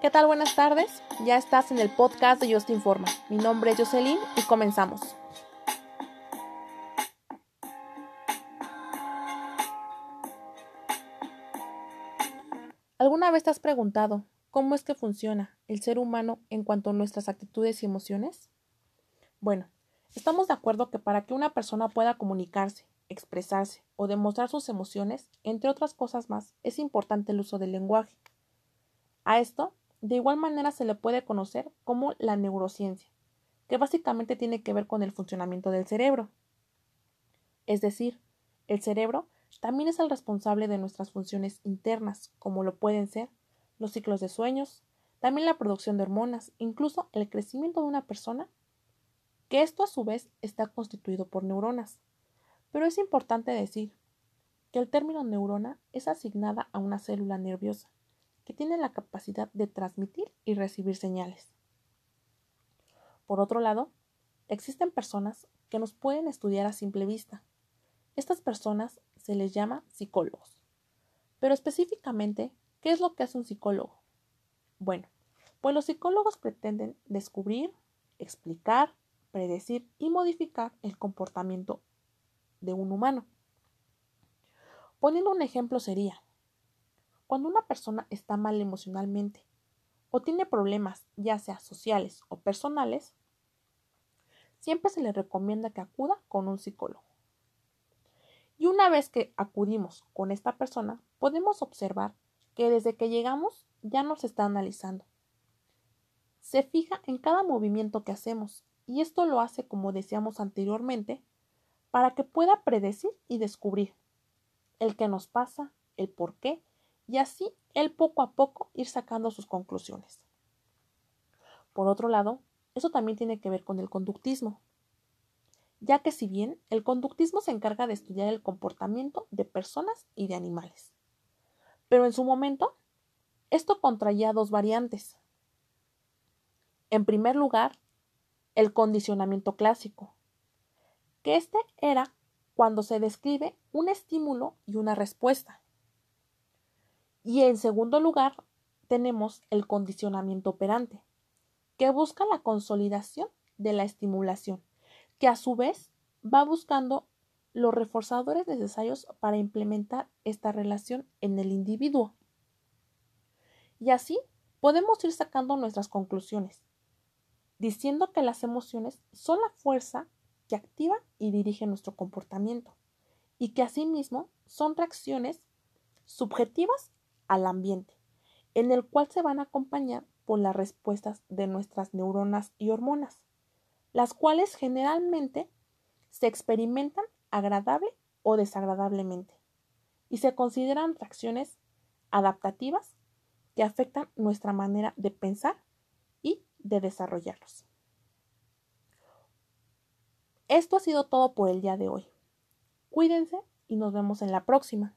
¿Qué tal? Buenas tardes. Ya estás en el podcast de Yo te informa. Mi nombre es Jocelyn y comenzamos. ¿Alguna vez te has preguntado cómo es que funciona el ser humano en cuanto a nuestras actitudes y emociones? Bueno, estamos de acuerdo que para que una persona pueda comunicarse, expresarse o demostrar sus emociones, entre otras cosas más, es importante el uso del lenguaje. A esto, de igual manera, se le puede conocer como la neurociencia, que básicamente tiene que ver con el funcionamiento del cerebro. Es decir, el cerebro también es el responsable de nuestras funciones internas, como lo pueden ser los ciclos de sueños, también la producción de hormonas, incluso el crecimiento de una persona, que esto a su vez está constituido por neuronas. Pero es importante decir que el término neurona es asignada a una célula nerviosa, que tiene la capacidad de transmitir y recibir señales. Por otro lado, existen personas que nos pueden estudiar a simple vista. Estas personas se les llama psicólogos. Pero específicamente, ¿qué es lo que hace un psicólogo? Bueno, pues los psicólogos pretenden descubrir, explicar, predecir y modificar el comportamiento de un humano. Poniendo un ejemplo sería, cuando una persona está mal emocionalmente o tiene problemas ya sea sociales o personales, siempre se le recomienda que acuda con un psicólogo. Y una vez que acudimos con esta persona, podemos observar que desde que llegamos ya nos está analizando. Se fija en cada movimiento que hacemos y esto lo hace como decíamos anteriormente para que pueda predecir y descubrir el que nos pasa, el por qué y así él poco a poco ir sacando sus conclusiones. Por otro lado, eso también tiene que ver con el conductismo ya que si bien el conductismo se encarga de estudiar el comportamiento de personas y de animales. Pero en su momento, esto contraía dos variantes. En primer lugar, el condicionamiento clásico, que este era cuando se describe un estímulo y una respuesta. Y en segundo lugar, tenemos el condicionamiento operante, que busca la consolidación de la estimulación que a su vez va buscando los reforzadores necesarios para implementar esta relación en el individuo. Y así podemos ir sacando nuestras conclusiones, diciendo que las emociones son la fuerza que activa y dirige nuestro comportamiento, y que asimismo son reacciones subjetivas al ambiente, en el cual se van a acompañar por las respuestas de nuestras neuronas y hormonas las cuales generalmente se experimentan agradable o desagradablemente y se consideran reacciones adaptativas que afectan nuestra manera de pensar y de desarrollarlos. Esto ha sido todo por el día de hoy. Cuídense y nos vemos en la próxima.